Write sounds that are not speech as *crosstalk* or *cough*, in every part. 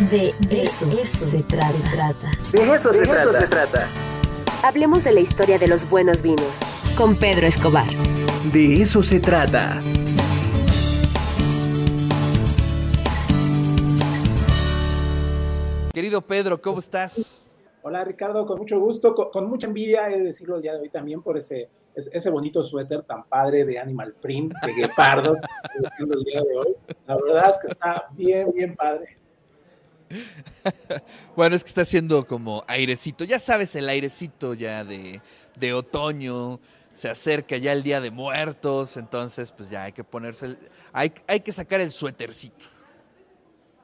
De eso, se trata. De eso, se, trata. Hablemos de la historia de los buenos vinos. Con Pedro Escobar. De eso se trata. Querido Pedro, ¿cómo estás? Hola Ricardo, con mucho gusto, con, mucha envidia, he de decirlo el día de hoy también por ese, ese bonito suéter tan padre de Animal Print, de Guepardo, *laughs* el día de hoy. La verdad es que está bien, bien padre. *laughs* bueno, es que está haciendo como airecito, ya sabes, el airecito ya de, otoño, se acerca ya el Día de Muertos, entonces pues ya hay que ponerse, hay, hay que sacar el suétercito.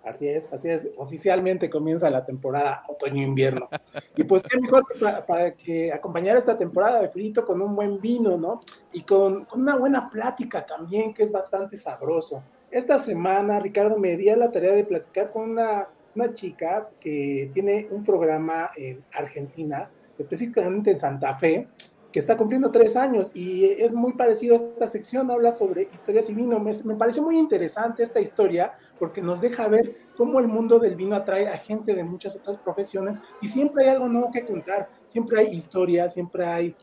Así es, así es. Oficialmente comienza la temporada otoño-invierno. Y pues qué mejor para, que acompañar esta temporada de frito con un buen vino, ¿no? Y con, con, una buena plática también, que es bastante sabroso. Esta semana, Ricardo, me di a la tarea de platicar con una una chica que tiene un programa en Argentina, específicamente en Santa Fe, que está cumpliendo tres años y es muy parecido a esta sección, habla sobre historias y vino. Me, me, pareció muy interesante esta historia porque nos deja ver cómo el mundo del vino atrae a gente de muchas otras profesiones y siempre hay algo nuevo que contar, siempre hay historias, siempre hay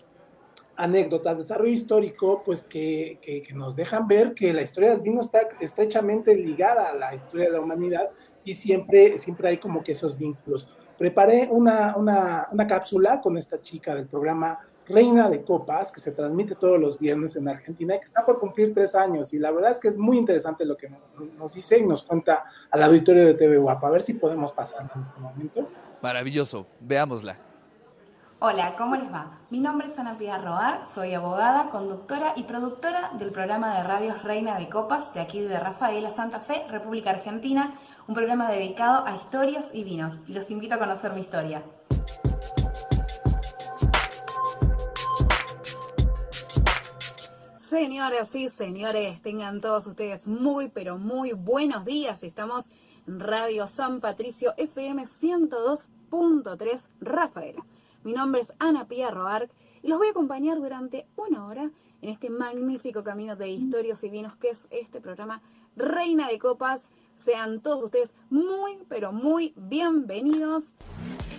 anécdotas, desarrollo histórico, pues que, que, que nos dejan ver que la historia del vino está estrechamente ligada a la historia de la humanidad y siempre, siempre hay como que esos vínculos. Preparé una, una, una cápsula con esta chica del programa Reina de Copas, que se transmite todos los viernes en Argentina y que está por cumplir tres años. Y la verdad es que es muy interesante lo que nos, dice y nos cuenta al auditorio de TV Guapa. A ver si podemos pasar en este momento. Maravilloso, veámosla. Hola, ¿cómo les va? Mi nombre es Ana Pia Roar, soy abogada, conductora y productora del programa de radios Reina de Copas de aquí de Rafaela Santa Fe, República Argentina, un programa dedicado a historias y vinos. Y los invito a conocer mi historia. Señoras y señores, tengan todos ustedes muy, pero muy buenos días. Estamos en Radio San Patricio FM 102.3 Rafaela. Mi nombre es Ana Pía Roark y los voy a acompañar durante una hora en este magnífico camino de historias y vinos que es este programa Reina de Copas sean todos ustedes muy, pero muy bienvenidos.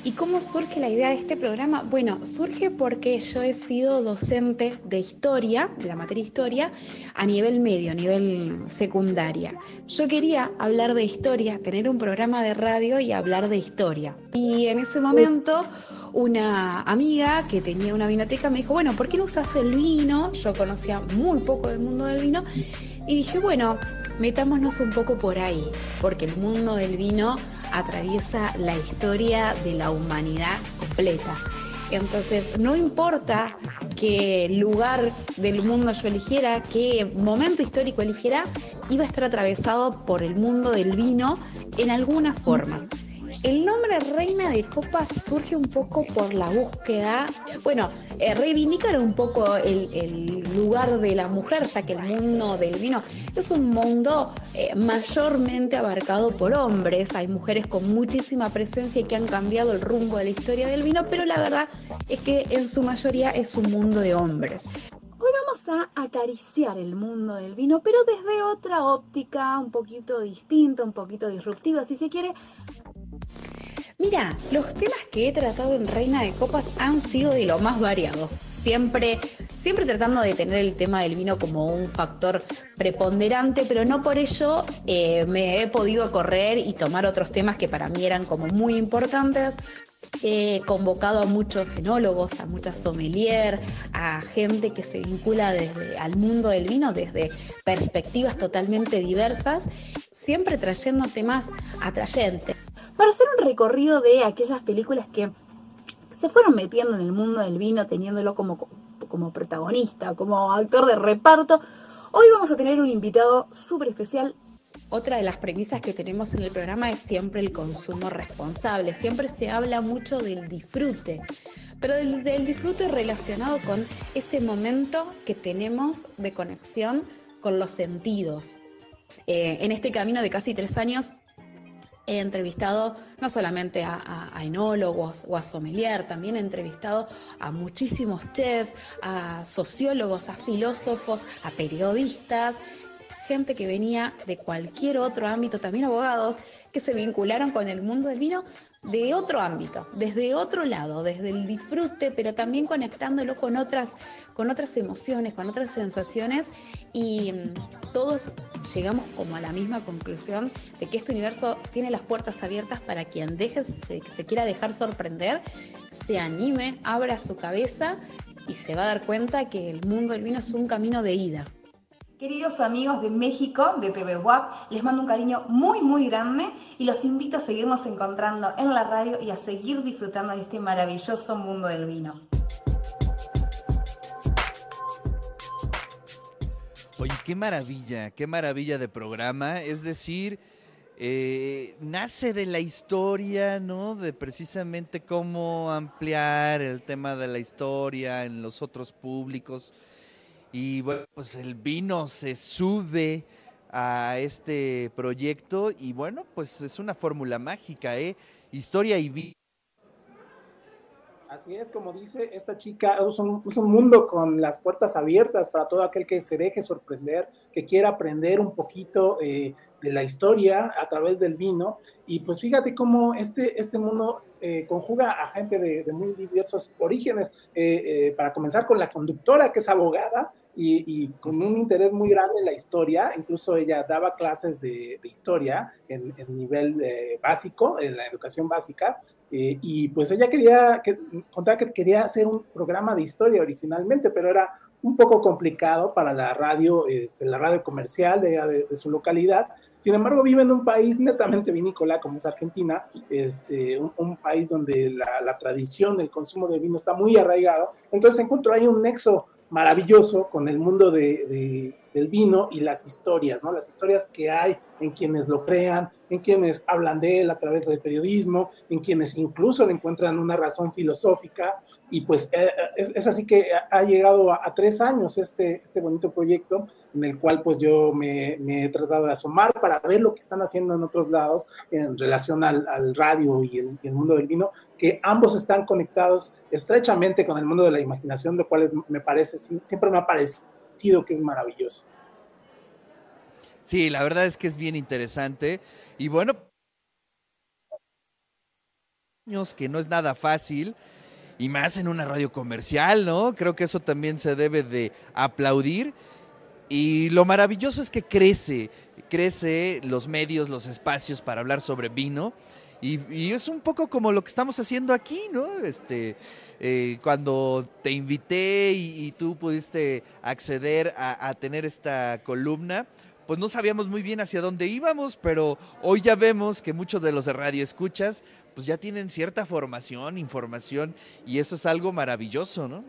¿Y cómo surge la idea de este programa? Bueno, surge porque yo he sido docente de historia, de la materia historia, a nivel medio, a nivel secundaria. Yo quería hablar de historia, tener un programa de radio y hablar de historia. Y en ese momento una amiga que tenía una vinoteca me dijo, bueno, ¿por qué no usas el vino? Yo conocía muy poco del mundo del vino y dije, bueno, metámonos un poco por ahí, porque el mundo del vino atraviesa la historia de la humanidad completa. Entonces, no importa qué lugar del mundo yo eligiera, qué momento histórico eligiera, iba a estar atravesado por el mundo del vino en alguna forma. El nombre Reina de Copas surge un poco por la búsqueda, bueno, eh, reivindicar un poco el, lugar de la mujer, ya que el mundo del vino es un mundo eh, mayormente abarcado por hombres. Hay mujeres con muchísima presencia y que han cambiado el rumbo de la historia del vino, pero la verdad es que en su mayoría es un mundo de hombres. Hoy vamos a acariciar el mundo del vino, pero desde otra óptica, un poquito distinta, un poquito disruptiva, si se quiere, Mira, los temas que he tratado en Reina de Copas han sido de lo más variado. Siempre, siempre tratando de tener el tema del vino como un factor preponderante, pero no por ello eh, me he podido correr y tomar otros temas que para mí eran como muy importantes. He convocado a muchos enólogos, a muchas sommelier, a gente que se vincula desde, al mundo del vino desde perspectivas totalmente diversas, siempre trayendo temas atrayentes para hacer un recorrido de aquellas películas que se fueron metiendo en el mundo del vino, teniéndolo como, como protagonista, como actor de reparto. Hoy vamos a tener un invitado súper especial. Otra de las premisas que tenemos en el programa es siempre el consumo responsable. Siempre se habla mucho del disfrute, pero del, disfrute relacionado con ese momento que tenemos de conexión con los sentidos. Eh, en este camino de casi tres años He entrevistado no solamente a, enólogos o a sommelier, también he entrevistado a muchísimos chefs, a sociólogos, a filósofos, a periodistas, gente que venía de cualquier otro ámbito, también abogados que se vincularon con el mundo del vino de otro ámbito, desde otro lado, desde el disfrute, pero también conectándolo con otras, con otras emociones, con otras sensaciones y mm, todos llegamos como a la misma conclusión de que este universo tiene las puertas abiertas para quien deje, se, se quiera dejar sorprender, se anime, abra su cabeza y se va a dar cuenta que el mundo del vino es un camino de ida. Queridos amigos de México, de TV WAP, les mando un cariño muy, muy grande y los invito a seguirnos encontrando en la radio y a seguir disfrutando de este maravilloso mundo del vino. Oye, qué maravilla, qué maravilla de programa. Es decir, eh, nace de la historia, ¿no? De precisamente cómo ampliar el tema de la historia en los otros públicos. Y bueno, pues el vino se sube a este proyecto y bueno, pues es una fórmula mágica, ¿eh? Historia y vino. Así es, como dice esta chica, es un, mundo con las puertas abiertas para todo aquel que se deje sorprender, que quiera aprender un poquito eh, de la historia a través del vino. Y pues fíjate cómo este, este mundo eh, conjuga a gente de, muy diversos orígenes. Eh, para comenzar con la conductora, que es abogada, y, y, con un interés muy grande en la historia, incluso ella daba clases de, de historia en, en nivel eh, básico, en la educación básica, eh, y pues ella quería, que, contaba que quería hacer un programa de historia originalmente, pero era un poco complicado para la radio, este, la radio comercial de, de, de, su localidad. Sin embargo, vive en un país netamente vinícola como es Argentina, este, un, un país donde la, la tradición del consumo de vino está muy arraigado. Entonces encontró ahí un nexo maravilloso con el mundo de, de, del vino y las historias, ¿no? Las historias que hay en quienes lo crean, en quienes hablan de él a través del periodismo, en quienes incluso le encuentran una razón filosófica. Y pues eh, es, es, así que ha llegado a, tres años este, este bonito proyecto en el cual pues yo me, he tratado de asomar para ver lo que están haciendo en otros lados en relación al, al radio y el, mundo del vino, que ambos están conectados estrechamente con el mundo de la imaginación, lo cual me parece, siempre me ha parecido que es maravilloso. Sí, la verdad es que es bien interesante y bueno, que no es nada fácil y más en una radio comercial, ¿no? Creo que eso también se debe de aplaudir. Y lo maravilloso es que crece, crece los medios, los espacios para hablar sobre vino. Y, y es un poco como lo que estamos haciendo aquí, ¿no? Este, eh, cuando te invité y, tú pudiste acceder a, tener esta columna, pues no sabíamos muy bien hacia dónde íbamos, pero hoy ya vemos que muchos de los de radio escuchas, pues ya tienen cierta formación, información, y eso es algo maravilloso, ¿no?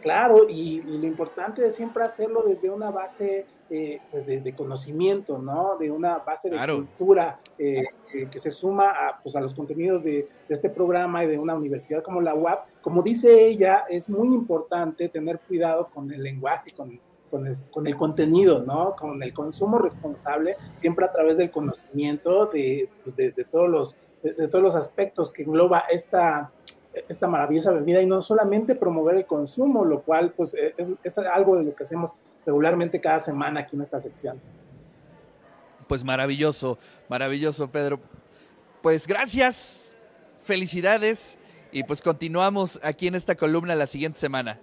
Claro, y, lo importante es siempre hacerlo desde una base eh, pues de, de, conocimiento, ¿no? De una base de claro. cultura eh, eh, que se suma a, pues a los contenidos de, de, este programa y de una universidad como la UAP. Como dice ella, es muy importante tener cuidado con el lenguaje, con, con, el, con el contenido, ¿no? Con el consumo responsable, siempre a través del conocimiento de, pues de, de todos, los, de todos los aspectos que engloba esta esta maravillosa bebida y no solamente promover el consumo, lo cual pues es, es, algo de lo que hacemos regularmente cada semana aquí en esta sección. Pues maravilloso, maravilloso Pedro. Pues gracias, felicidades y pues continuamos aquí en esta columna la siguiente semana.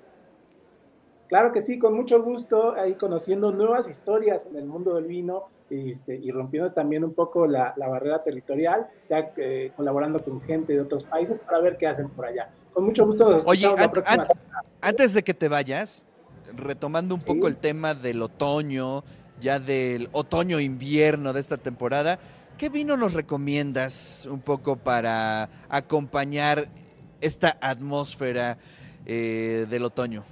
Claro que sí, con mucho gusto, ahí conociendo nuevas historias en el mundo del vino este, y rompiendo también un poco la, la barrera territorial, ya eh, colaborando con gente de otros países para ver qué hacen por allá. Con mucho gusto. Nos Oye, an an antes de que te vayas, retomando un ¿Sí? poco el tema del otoño, ya del otoño-invierno de esta temporada, ¿qué vino nos recomiendas un poco para acompañar esta atmósfera eh, del otoño?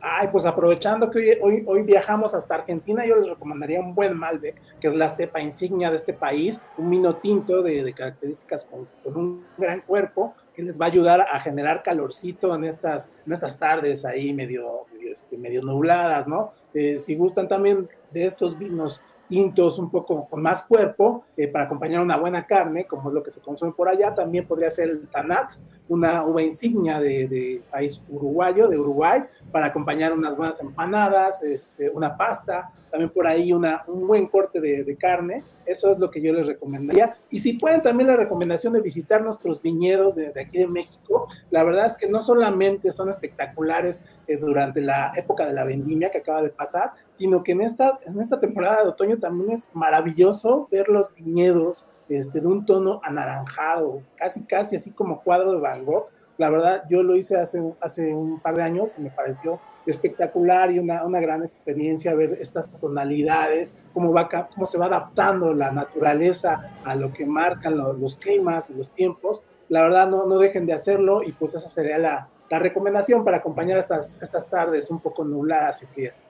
Ay, pues aprovechando que hoy, hoy, hoy, viajamos hasta Argentina, yo les recomendaría un buen Malbec, que es la cepa insignia de este país, un vino tinto de, de características con, con, un gran cuerpo, que les va a ayudar a generar calorcito en estas, en estas tardes ahí medio, medio, este, nubladas, ¿no? Eh, si gustan también de estos vinos tintos un poco con más cuerpo eh, para acompañar una buena carne, como es lo que se consume por allá. También podría ser el Tanat, una uva insignia de, país uruguayo, de Uruguay, para acompañar unas buenas empanadas, este, una pasta, también por ahí un buen corte de, carne. Eso es lo que yo les recomendaría. Y si pueden, también la recomendación de visitar nuestros viñedos de, aquí de México. La verdad es que no solamente son espectaculares eh, durante la época de la vendimia que acaba de pasar, sino que en esta, en esta temporada de otoño también es maravilloso ver los viñedos este, de un tono anaranjado, casi, casi así como cuadro de Van Gogh. La verdad, yo lo hice hace, hace un par de años y me pareció espectacular y una, una gran experiencia ver estas tonalidades, cómo, va, cómo se va adaptando la naturaleza a lo que marcan los, los climas y los tiempos. La verdad, no, no dejen de hacerlo y pues esa sería la, la recomendación para acompañar estas, estas tardes un poco nubladas y frías.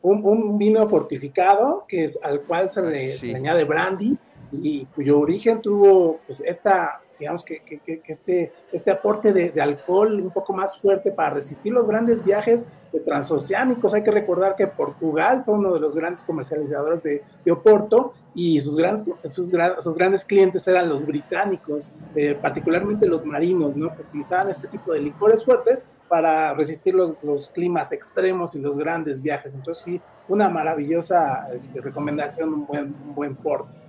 Un, un, vino fortificado que es al cual se le, se le añade brandy y cuyo origen tuvo pues esta digamos que, que, que este, este aporte de, de, alcohol un poco más fuerte para resistir los grandes viajes de transoceánicos. Hay que recordar que Portugal fue uno de los grandes comercializadores de, de Oporto y sus grandes, sus, sus, grandes clientes eran los británicos, eh, particularmente los marinos, ¿no? que utilizaban este tipo de licores fuertes para resistir los, los climas extremos y los grandes viajes. Entonces sí, una maravillosa este, recomendación, un buen, un buen porto.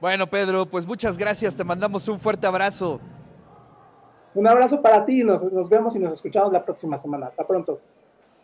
Bueno, Pedro, pues muchas gracias, te mandamos un fuerte abrazo. Un abrazo para ti, nos, nos vemos y nos escuchamos la próxima semana. Hasta pronto.